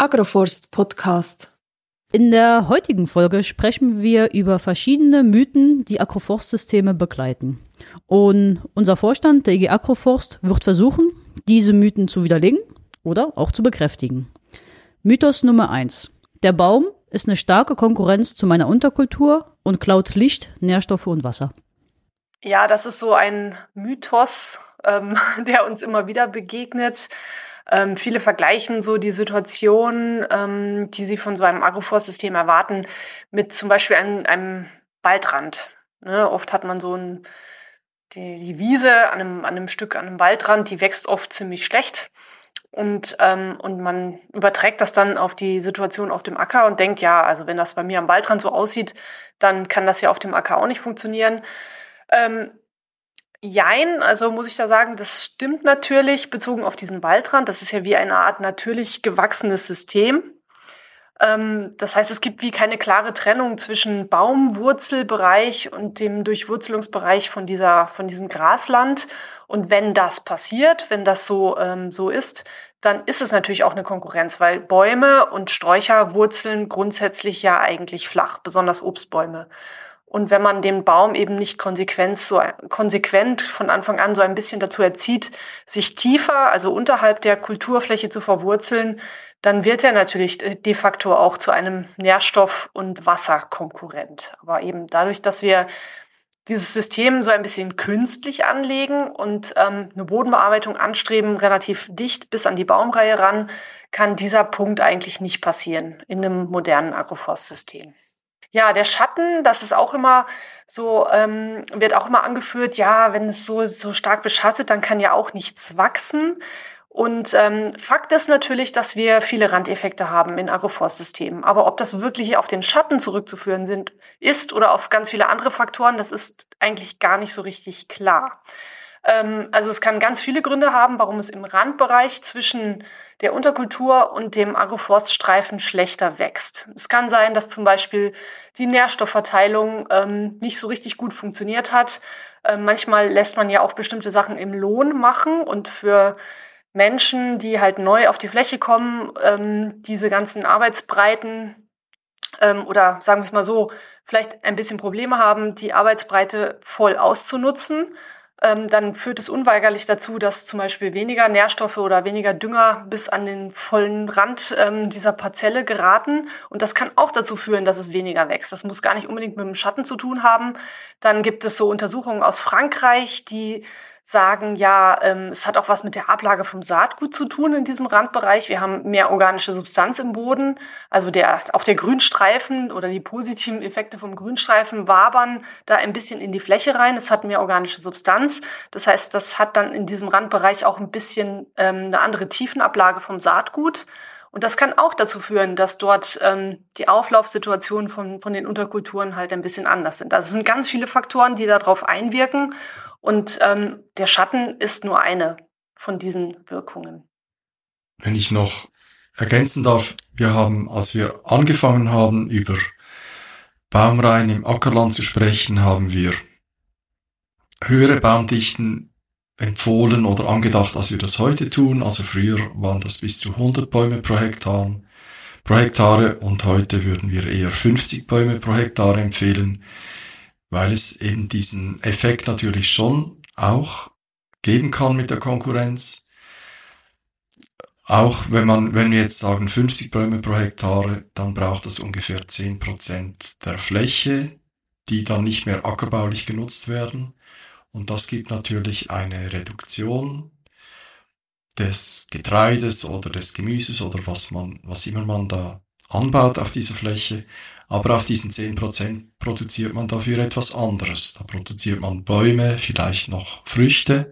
Agroforst Podcast. In der heutigen Folge sprechen wir über verschiedene Mythen, die Agroforstsysteme begleiten. Und unser Vorstand der IG Agroforst wird versuchen, diese Mythen zu widerlegen oder auch zu bekräftigen. Mythos Nummer 1. Der Baum ist eine starke Konkurrenz zu meiner Unterkultur und klaut Licht, Nährstoffe und Wasser. Ja, das ist so ein Mythos, ähm, der uns immer wieder begegnet. Ähm, viele vergleichen so die Situation, ähm, die sie von so einem Agroforstsystem erwarten, mit zum Beispiel einem, einem Waldrand. Ne? Oft hat man so ein, die, die Wiese an einem, an einem Stück, an einem Waldrand, die wächst oft ziemlich schlecht. Und, ähm, und man überträgt das dann auf die Situation auf dem Acker und denkt, ja, also wenn das bei mir am Waldrand so aussieht, dann kann das ja auf dem Acker auch nicht funktionieren. Ähm, Jein, also muss ich da sagen, das stimmt natürlich bezogen auf diesen Waldrand. Das ist ja wie eine Art natürlich gewachsenes System. Ähm, das heißt, es gibt wie keine klare Trennung zwischen Baumwurzelbereich und dem Durchwurzelungsbereich von dieser, von diesem Grasland. Und wenn das passiert, wenn das so, ähm, so ist, dann ist es natürlich auch eine Konkurrenz, weil Bäume und Sträucher wurzeln grundsätzlich ja eigentlich flach, besonders Obstbäume. Und wenn man den Baum eben nicht konsequent, so, konsequent von Anfang an so ein bisschen dazu erzieht, sich tiefer, also unterhalb der Kulturfläche zu verwurzeln, dann wird er natürlich de facto auch zu einem Nährstoff- und Wasserkonkurrent. Aber eben dadurch, dass wir dieses System so ein bisschen künstlich anlegen und ähm, eine Bodenbearbeitung anstreben, relativ dicht bis an die Baumreihe ran, kann dieser Punkt eigentlich nicht passieren in einem modernen Agroforstsystem. Ja, der Schatten, das ist auch immer so, ähm, wird auch immer angeführt, ja, wenn es so, so stark beschattet, dann kann ja auch nichts wachsen. Und ähm, Fakt ist natürlich, dass wir viele Randeffekte haben in Agroforstsystemen. Aber ob das wirklich auf den Schatten zurückzuführen sind, ist oder auf ganz viele andere Faktoren, das ist eigentlich gar nicht so richtig klar. Ähm, also es kann ganz viele Gründe haben, warum es im Randbereich zwischen der Unterkultur und dem Agroforststreifen schlechter wächst. Es kann sein, dass zum Beispiel die Nährstoffverteilung ähm, nicht so richtig gut funktioniert hat. Ähm, manchmal lässt man ja auch bestimmte Sachen im Lohn machen und für Menschen, die halt neu auf die Fläche kommen, ähm, diese ganzen Arbeitsbreiten ähm, oder sagen wir es mal so, vielleicht ein bisschen Probleme haben, die Arbeitsbreite voll auszunutzen ähm, dann führt es unweigerlich dazu, dass zum Beispiel weniger Nährstoffe oder weniger Dünger bis an den vollen Rand ähm, dieser Parzelle geraten. Und das kann auch dazu führen, dass es weniger wächst. Das muss gar nicht unbedingt mit dem Schatten zu tun haben. Dann gibt es so Untersuchungen aus Frankreich, die sagen, ja, ähm, es hat auch was mit der Ablage vom Saatgut zu tun in diesem Randbereich. Wir haben mehr organische Substanz im Boden. Also der, auch der Grünstreifen oder die positiven Effekte vom Grünstreifen wabern da ein bisschen in die Fläche rein. Es hat mehr organische Substanz. Das heißt, das hat dann in diesem Randbereich auch ein bisschen ähm, eine andere Tiefenablage vom Saatgut. Und das kann auch dazu führen, dass dort ähm, die Auflaufsituationen von, von den Unterkulturen halt ein bisschen anders sind. Also es sind ganz viele Faktoren, die darauf einwirken. Und ähm, der Schatten ist nur eine von diesen Wirkungen. Wenn ich noch ergänzen darf, wir haben, als wir angefangen haben, über Baumreihen im Ackerland zu sprechen, haben wir höhere Baumdichten empfohlen oder angedacht, als wir das heute tun. Also früher waren das bis zu 100 Bäume pro Hektar, pro Hektare und heute würden wir eher 50 Bäume pro Hektar empfehlen weil es eben diesen Effekt natürlich schon auch geben kann mit der Konkurrenz. Auch wenn man, wenn wir jetzt sagen 50 Bäume pro Hektare, dann braucht das ungefähr 10 Prozent der Fläche, die dann nicht mehr ackerbaulich genutzt werden. Und das gibt natürlich eine Reduktion des Getreides oder des Gemüses oder was man, was immer man da anbaut auf dieser Fläche. Aber auf diesen 10% produziert man dafür etwas anderes. Da produziert man Bäume, vielleicht noch Früchte.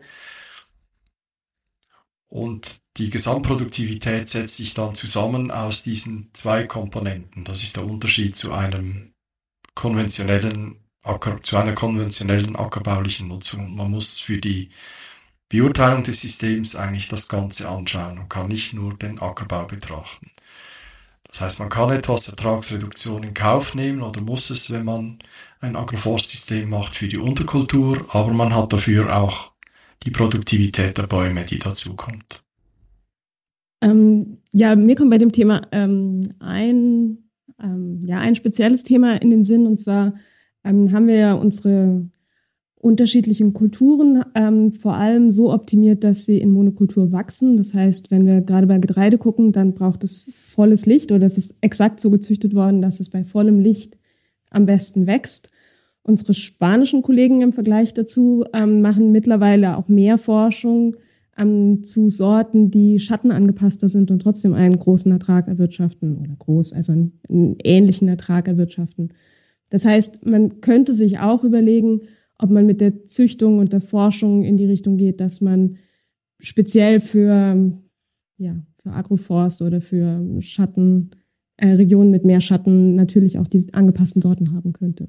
Und die Gesamtproduktivität setzt sich dann zusammen aus diesen zwei Komponenten. Das ist der Unterschied zu einem konventionellen zu einer konventionellen ackerbaulichen Nutzung. Man muss für die Beurteilung des Systems eigentlich das Ganze anschauen und kann nicht nur den Ackerbau betrachten. Das heißt, man kann etwas Ertragsreduktion in Kauf nehmen oder muss es, wenn man ein Agroforstsystem macht für die Unterkultur, aber man hat dafür auch die Produktivität der Bäume, die dazukommt. Ähm, ja, mir kommt bei dem Thema ähm, ein, ähm, ja, ein spezielles Thema in den Sinn. Und zwar ähm, haben wir ja unsere unterschiedlichen Kulturen ähm, vor allem so optimiert, dass sie in Monokultur wachsen. Das heißt, wenn wir gerade bei Getreide gucken, dann braucht es volles Licht oder es ist exakt so gezüchtet worden, dass es bei vollem Licht am besten wächst. Unsere spanischen Kollegen im Vergleich dazu ähm, machen mittlerweile auch mehr Forschung ähm, zu Sorten, die schattenangepasster sind und trotzdem einen großen Ertrag erwirtschaften oder groß, also einen, einen ähnlichen Ertrag erwirtschaften. Das heißt, man könnte sich auch überlegen, ob man mit der Züchtung und der Forschung in die Richtung geht, dass man speziell für, ja, für Agroforst oder für Schatten, äh, Regionen mit mehr Schatten natürlich auch die angepassten Sorten haben könnte.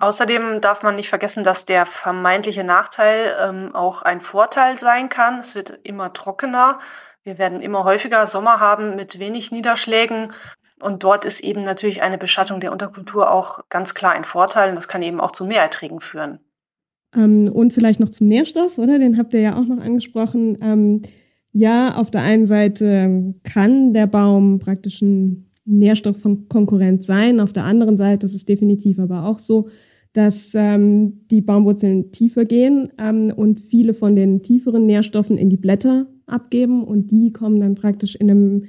Außerdem darf man nicht vergessen, dass der vermeintliche Nachteil ähm, auch ein Vorteil sein kann. Es wird immer trockener. Wir werden immer häufiger Sommer haben mit wenig Niederschlägen. Und dort ist eben natürlich eine Beschattung der Unterkultur auch ganz klar ein Vorteil. Und das kann eben auch zu Mehrerträgen führen. Ähm, und vielleicht noch zum Nährstoff, oder? Den habt ihr ja auch noch angesprochen. Ähm, ja, auf der einen Seite kann der Baum praktisch ein Nährstoff von Konkurrenz sein. Auf der anderen Seite ist es definitiv aber auch so, dass ähm, die Baumwurzeln tiefer gehen ähm, und viele von den tieferen Nährstoffen in die Blätter abgeben und die kommen dann praktisch in einem,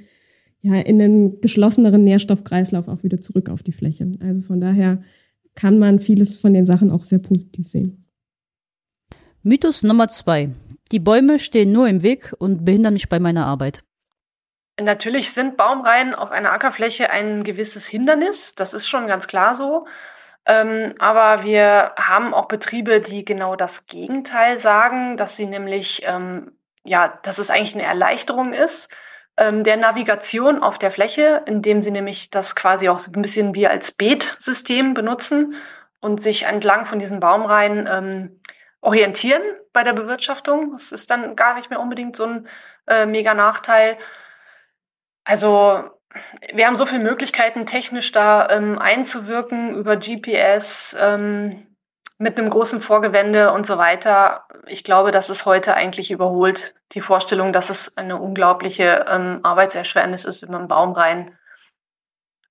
ja, in einem geschlosseneren Nährstoffkreislauf auch wieder zurück auf die Fläche. Also von daher kann man vieles von den Sachen auch sehr positiv sehen. Mythos Nummer zwei. Die Bäume stehen nur im Weg und behindern mich bei meiner Arbeit. Natürlich sind Baumreihen auf einer Ackerfläche ein gewisses Hindernis. Das ist schon ganz klar so. Ähm, aber wir haben auch Betriebe, die genau das Gegenteil sagen, dass sie nämlich, ähm, ja, dass es eigentlich eine Erleichterung ist ähm, der Navigation auf der Fläche, indem sie nämlich das quasi auch so ein bisschen wie als Beetsystem benutzen und sich entlang von diesen Baumreihen ähm, orientieren bei der Bewirtschaftung. Das ist dann gar nicht mehr unbedingt so ein äh, mega Nachteil. Also wir haben so viele Möglichkeiten, technisch da ähm, einzuwirken über GPS ähm, mit einem großen Vorgewende und so weiter. Ich glaube, das ist heute eigentlich überholt. Die Vorstellung, dass es eine unglaubliche ähm, Arbeitserschwernis ist, wenn man Baumreihen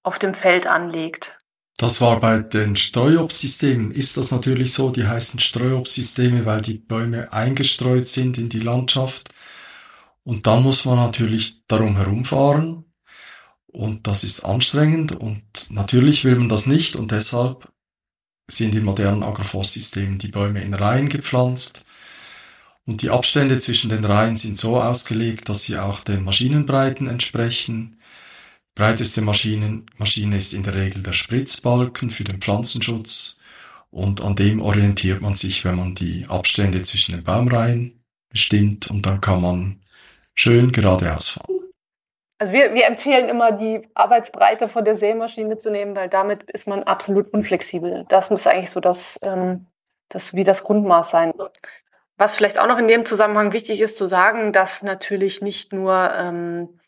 auf dem Feld anlegt. Das war bei den Streuobstsystemen, ist das natürlich so. Die heißen Streuobstsysteme, weil die Bäume eingestreut sind in die Landschaft. Und dann muss man natürlich darum herumfahren. Und das ist anstrengend und natürlich will man das nicht und deshalb sind in modernen Agroforstsystemen die Bäume in Reihen gepflanzt und die Abstände zwischen den Reihen sind so ausgelegt, dass sie auch den Maschinenbreiten entsprechen breiteste Maschinen, Maschine ist in der Regel der Spritzbalken für den Pflanzenschutz und an dem orientiert man sich, wenn man die Abstände zwischen den Baumreihen bestimmt und dann kann man schön geradeaus fahren. Also wir, wir empfehlen immer, die Arbeitsbreite von der Sämaschine zu nehmen, weil damit ist man absolut unflexibel. Das muss eigentlich so das, ähm, das wie das Grundmaß sein. Was vielleicht auch noch in dem Zusammenhang wichtig ist zu sagen, dass natürlich nicht nur ähm,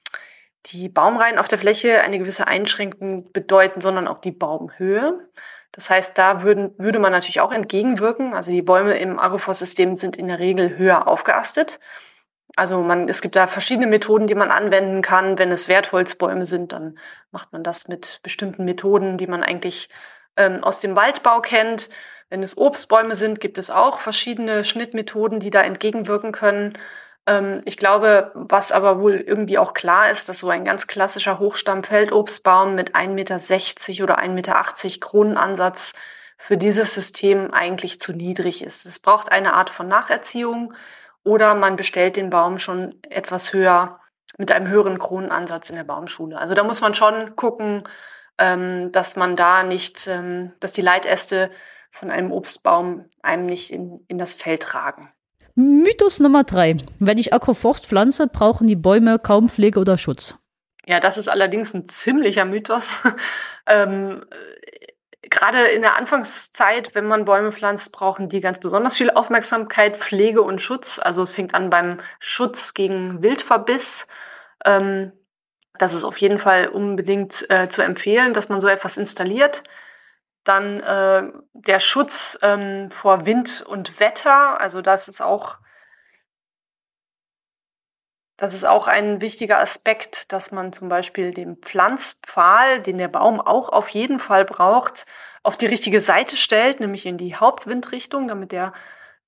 die Baumreihen auf der Fläche eine gewisse Einschränkung bedeuten, sondern auch die Baumhöhe. Das heißt, da würden, würde man natürlich auch entgegenwirken. Also die Bäume im Agroforstsystem sind in der Regel höher aufgeastet. Also man, es gibt da verschiedene Methoden, die man anwenden kann. Wenn es Wertholzbäume sind, dann macht man das mit bestimmten Methoden, die man eigentlich ähm, aus dem Waldbau kennt. Wenn es Obstbäume sind, gibt es auch verschiedene Schnittmethoden, die da entgegenwirken können. Ähm, ich glaube, was aber wohl irgendwie auch klar ist, dass so ein ganz klassischer Hochstamm-Feldobstbaum mit 1,60 Meter oder 1,80 Meter Kronenansatz für dieses System eigentlich zu niedrig ist. Es braucht eine Art von Nacherziehung oder man bestellt den Baum schon etwas höher mit einem höheren Kronenansatz in der Baumschule. Also da muss man schon gucken, ähm, dass man da nicht, ähm, dass die Leitäste von einem Obstbaum einem nicht in, in das Feld tragen. Mythos Nummer drei. Wenn ich Agroforst pflanze, brauchen die Bäume kaum Pflege oder Schutz. Ja, das ist allerdings ein ziemlicher Mythos. ähm, Gerade in der Anfangszeit, wenn man Bäume pflanzt, brauchen die ganz besonders viel Aufmerksamkeit, Pflege und Schutz. Also es fängt an beim Schutz gegen Wildverbiss. Ähm, das ist auf jeden Fall unbedingt äh, zu empfehlen, dass man so etwas installiert. Dann äh, der Schutz ähm, vor Wind und Wetter, also das ist auch Das ist auch ein wichtiger Aspekt, dass man zum Beispiel den Pflanzpfahl, den der Baum auch auf jeden Fall braucht, auf die richtige Seite stellt, nämlich in die Hauptwindrichtung, damit der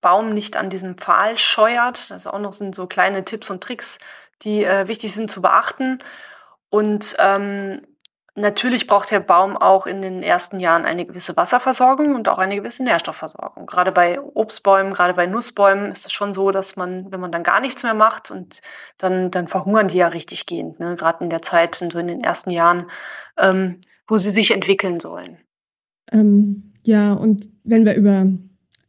Baum nicht an diesem Pfahl scheuert. Das auch noch sind so kleine Tipps und Tricks, die äh, wichtig sind zu beachten. Und ähm, Natürlich braucht der Baum auch in den ersten Jahren eine gewisse Wasserversorgung und auch eine gewisse Nährstoffversorgung. Gerade bei Obstbäumen, gerade bei Nussbäumen ist es schon so, dass man, wenn man dann gar nichts mehr macht und dann, dann verhungern die ja richtig gehend. Ne? Gerade in der Zeit so in den ersten Jahren, ähm, wo sie sich entwickeln sollen. Ähm, ja, und wenn wir über,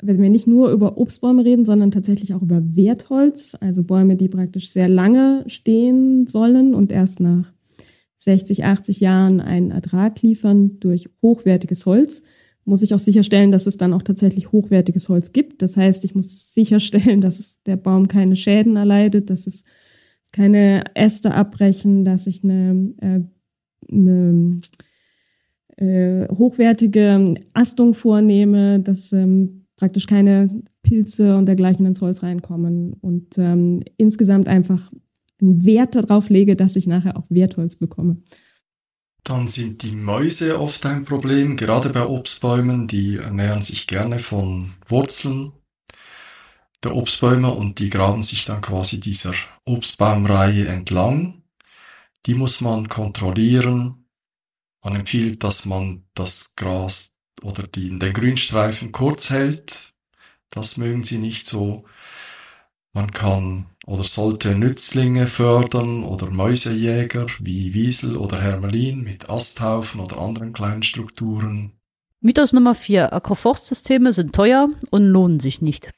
wenn wir nicht nur über Obstbäume reden, sondern tatsächlich auch über Wertholz, also Bäume, die praktisch sehr lange stehen sollen und erst nach 60, 80 Jahren einen Ertrag liefern durch hochwertiges Holz, muss ich auch sicherstellen, dass es dann auch tatsächlich hochwertiges Holz gibt. Das heißt, ich muss sicherstellen, dass es der Baum keine Schäden erleidet, dass es keine Äste abbrechen, dass ich eine, äh, eine äh, hochwertige Astung vornehme, dass ähm, praktisch keine Pilze und dergleichen ins Holz reinkommen und ähm, insgesamt einfach einen Wert darauf lege, dass ich nachher auch Wertholz bekomme. Dann sind die Mäuse oft ein Problem, gerade bei Obstbäumen, die ernähren sich gerne von Wurzeln der Obstbäume und die graben sich dann quasi dieser Obstbaumreihe entlang. Die muss man kontrollieren. Man empfiehlt, dass man das Gras oder die, den Grünstreifen kurz hält. Das mögen sie nicht so. Man kann oder sollte Nützlinge fördern oder Mäusejäger wie Wiesel oder Hermelin mit Asthaufen oder anderen kleinen Strukturen. Mythos Nummer 4. Agroforstsysteme sind teuer und lohnen sich nicht.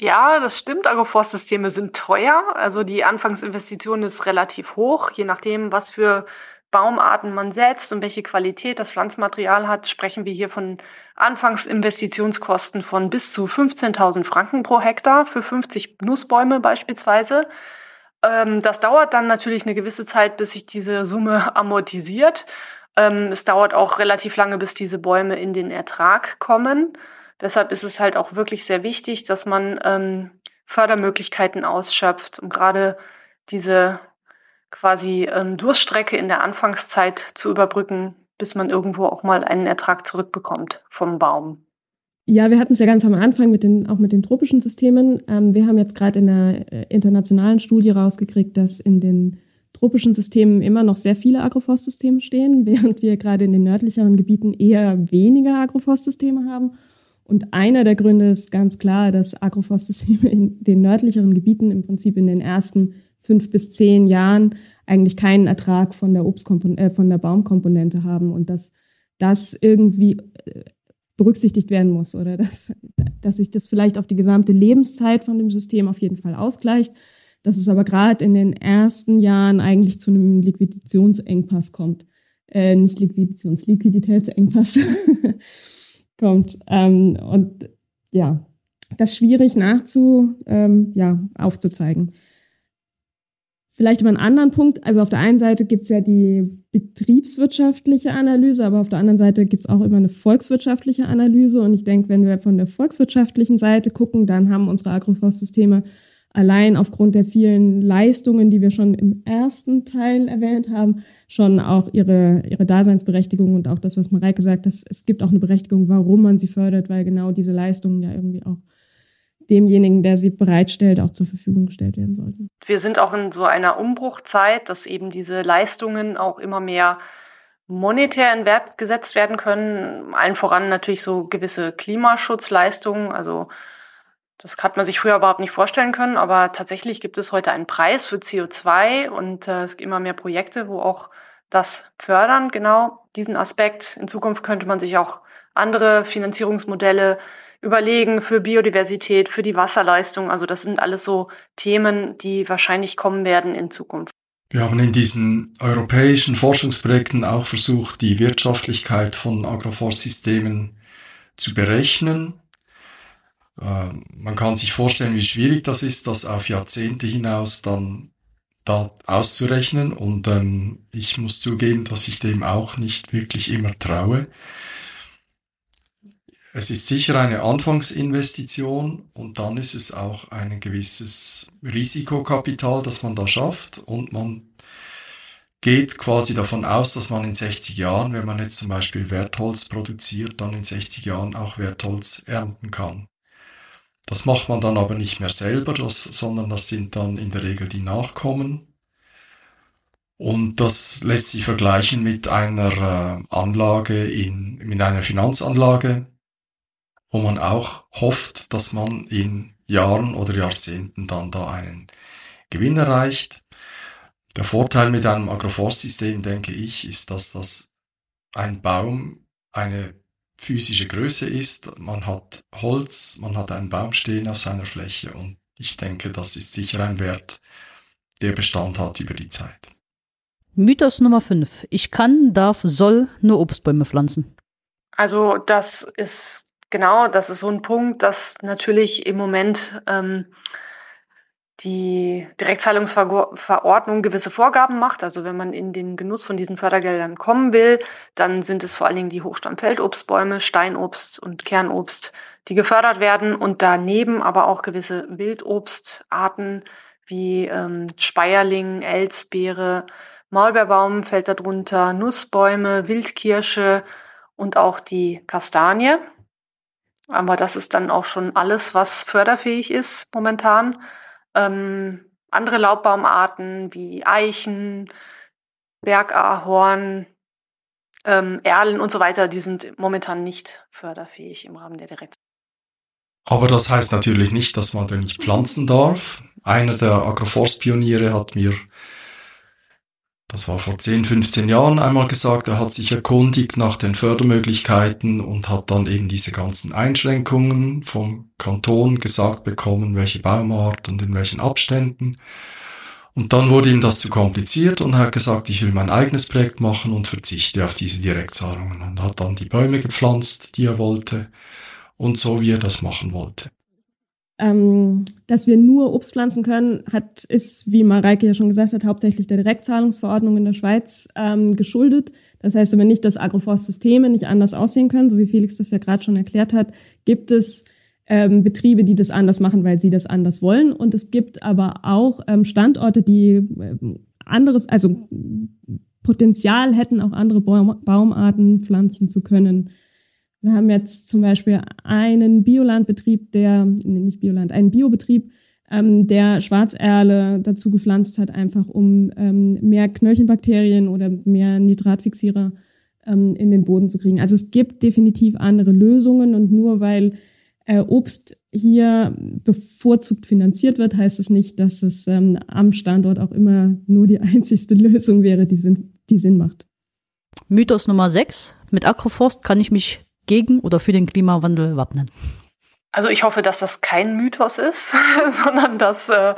Ja, das stimmt. Agroforstsysteme sind teuer. Also die Anfangsinvestition ist relativ hoch, je nachdem, was für Baumarten man setzt und welche Qualität das Pflanzmaterial hat, sprechen wir hier von Anfangsinvestitionskosten von bis zu 15.000 Franken pro Hektar für 50 Nussbäume beispielsweise. Ähm, das dauert dann natürlich eine gewisse Zeit, bis sich diese Summe amortisiert. Ähm, es dauert auch relativ lange, bis diese Bäume in den Ertrag kommen. Deshalb ist es halt auch wirklich sehr wichtig, dass man ähm, Fördermöglichkeiten ausschöpft, um gerade diese quasi ähm, Durststrecke in der Anfangszeit zu überbrücken, bis man irgendwo auch mal einen Ertrag zurückbekommt vom Baum. Ja, wir hatten es ja ganz am Anfang mit den, auch mit den tropischen Systemen. Ähm, wir haben jetzt gerade in einer äh, internationalen Studie rausgekriegt, dass in den tropischen Systemen immer noch sehr viele Agroforstsysteme stehen, während wir gerade in den nördlicheren Gebieten eher weniger Agroforstsysteme haben. Und einer der Gründe ist ganz klar, dass Agroforstsysteme in den nördlicheren Gebieten im Prinzip in den ersten fünf bis zehn Jahren eigentlich keinen Ertrag von der Obstkompon äh, von der Baumkomponente haben und dass das irgendwie äh, berücksichtigt werden muss oder dass, dass sich das vielleicht auf die gesamte Lebenszeit von dem System auf jeden Fall ausgleicht, dass es aber gerade in den ersten Jahren eigentlich zu einem Liquidationsengpass kommt. Äh, nicht Liquidations, Liquiditätsengpass kommt. Ähm, und ja, das schwierig nachzu, ähm, ja, aufzuzeigen. Vielleicht über einen anderen Punkt. Also auf der einen Seite gibt es ja die betriebswirtschaftliche Analyse, aber auf der anderen Seite gibt es auch immer eine volkswirtschaftliche Analyse. Und ich denke, wenn wir von der volkswirtschaftlichen Seite gucken, dann haben unsere Agroforstsysteme allein aufgrund der vielen Leistungen, die wir schon im ersten Teil erwähnt haben, schon auch ihre, ihre Daseinsberechtigung und auch das, was Mareike sagt, dass es gibt auch eine Berechtigung, warum man sie fördert, weil genau diese Leistungen ja irgendwie auch demjenigen, der sie bereitstellt, auch zur Verfügung gestellt werden sollten. Wir sind auch in so einer Umbruchzeit, dass eben diese Leistungen auch immer mehr monetär in Wert gesetzt werden können. Allen voran natürlich so gewisse Klimaschutzleistungen. Also das hat man sich früher überhaupt nicht vorstellen können, aber tatsächlich gibt es heute einen Preis für CO2 und äh, es gibt immer mehr Projekte, wo auch das fördern, genau diesen Aspekt. In Zukunft könnte man sich auch andere Finanzierungsmodelle überlegen für Biodiversität, für die Wasserleistung. Also das sind alles so Themen, die wahrscheinlich kommen werden in Zukunft. Wir haben in diesen europäischen Forschungsprojekten auch versucht, die Wirtschaftlichkeit von Agroforstsystemen zu berechnen. Ähm, man kann sich vorstellen, wie schwierig das ist, das auf Jahrzehnte hinaus dann da auszurechnen. Und ähm, ich muss zugeben, dass ich dem auch nicht wirklich immer traue es ist sicher eine Anfangsinvestition und dann ist es auch ein gewisses Risikokapital, das man da schafft und man geht quasi davon aus, dass man in 60 Jahren, wenn man jetzt zum Beispiel Wertholz produziert, dann in 60 Jahren auch Wertholz ernten kann. Das macht man dann aber nicht mehr selber, das, sondern das sind dann in der Regel die Nachkommen. Und das lässt sich vergleichen mit einer äh, Anlage in, in einer Finanzanlage, wo man auch hofft, dass man in Jahren oder Jahrzehnten dann da einen Gewinn erreicht. Der Vorteil mit einem Agroforstsystem, denke ich, ist, dass das ein Baum eine physische Größe ist. Man hat Holz, man hat einen Baum stehen auf seiner Fläche und ich denke, das ist sicher ein Wert, der Bestand hat über die Zeit. Mythos Nummer 5. Ich kann, darf, soll nur Obstbäume pflanzen. Also das ist genau, das ist so ein Punkt, dass natürlich im Moment ähm, die Direktzahlungsverordnung gewisse Vorgaben macht. Also wenn man in den Genuss von diesen Fördergeldern kommen will, dann sind es vor allen Dingen die Hochstammfeldobstbäume, Steinobst und Kernobst, die gefördert werden und daneben aber auch gewisse Wildobstarten wie ähm, Speierling, Elsbeere, Maulbeerbaum fällt darunter, Nussbäume, Wildkirsche und auch die Kastanie. Aber das ist dann auch schon alles, was förderfähig ist momentan. Ähm, andere Laubbaumarten wie Eichen, Bergahorn, ähm, Erlen und so weiter, die sind momentan nicht förderfähig im Rahmen der Direkt. Aber das heißt natürlich nicht, dass man da nicht pflanzen darf. Einer der Agroforstpioniere hat mir das war vor 10, 15 Jahren einmal gesagt, er hat sich erkundigt nach den Fördermöglichkeiten und hat dann eben diese ganzen Einschränkungen vom Kanton gesagt bekommen, welche Baumart und in welchen Abständen. Und dann wurde ihm das zu kompliziert und er hat gesagt, ich will mein eigenes Projekt machen und verzichte auf diese Direktzahlungen und hat dann die Bäume gepflanzt, die er wollte und so wie er das machen wollte. Ähm, dass wir nur Obst pflanzen können, hat, ist, wie Mareike ja schon gesagt hat, hauptsächlich der Direktzahlungsverordnung in der Schweiz ähm, geschuldet. Das heißt aber nicht, dass Agroforstsysteme nicht anders aussehen können, so wie Felix das ja gerade schon erklärt hat, gibt es ähm, Betriebe, die das anders machen, weil sie das anders wollen. Und es gibt aber auch ähm, Standorte, die ähm, anderes, also Potenzial hätten, auch andere Baum, Baumarten pflanzen zu können. Wir haben jetzt zum Beispiel einen Biolandbetrieb, der, nee, nicht Bioland, einen Biobetrieb, ähm, der Schwarzerle dazu gepflanzt hat, einfach um ähm, mehr Knöllchenbakterien oder mehr Nitratfixierer ähm, in den Boden zu kriegen. Also es gibt definitiv andere Lösungen und nur weil äh, Obst hier bevorzugt finanziert wird, heißt es nicht, dass es ähm, am Standort auch immer nur die einzigste Lösung wäre, die Sinn, die Sinn macht. Mythos Nummer 6. Mit Agroforst kann ich mich gegen oder für den Klimawandel wappnen? Also ich hoffe, dass das kein Mythos ist, sondern dass äh,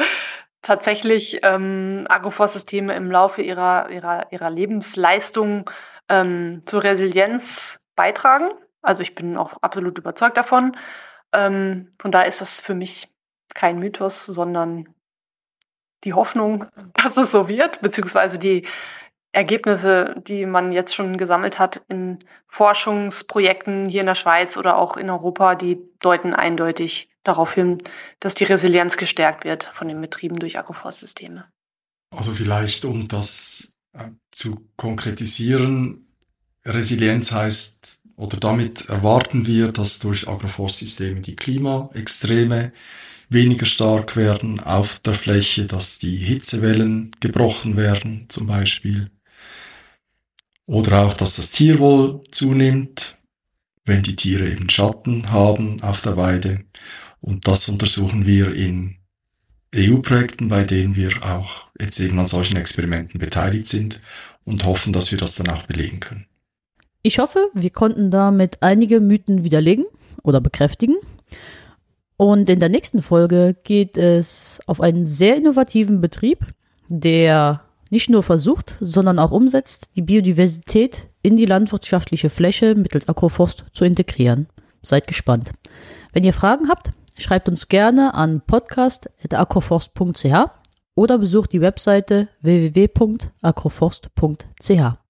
tatsächlich ähm, Agroforstsysteme im Laufe ihrer, ihrer, ihrer Lebensleistung ähm, zur Resilienz beitragen. Also ich bin auch absolut überzeugt davon. Ähm, von daher ist das für mich kein Mythos, sondern die Hoffnung, dass es so wird, beziehungsweise die, Ergebnisse, die man jetzt schon gesammelt hat in Forschungsprojekten hier in der Schweiz oder auch in Europa, die deuten eindeutig darauf hin, dass die Resilienz gestärkt wird von den Betrieben durch Agroforstsysteme. Also vielleicht, um das äh, zu konkretisieren, Resilienz heißt, oder damit erwarten wir, dass durch Agroforstsysteme die Klimaextreme weniger stark werden auf der Fläche, dass die Hitzewellen gebrochen werden zum Beispiel, oder auch, dass das Tierwohl zunimmt, wenn die Tiere eben Schatten haben auf der Weide. Und das untersuchen wir in EU-Projekten, bei denen wir auch jetzt eben an solchen Experimenten beteiligt sind und hoffen, dass wir das dann auch belegen können. Ich hoffe, wir konnten damit einige Mythen widerlegen oder bekräftigen. Und in der nächsten Folge geht es auf einen sehr innovativen Betrieb, der nicht nur versucht, sondern auch umsetzt, die Biodiversität in die landwirtschaftliche Fläche mittels Agroforst zu integrieren. Seid gespannt. Wenn ihr Fragen habt, schreibt uns gerne an podcast.agroforst.ch oder besucht die Webseite www.agroforst.ch.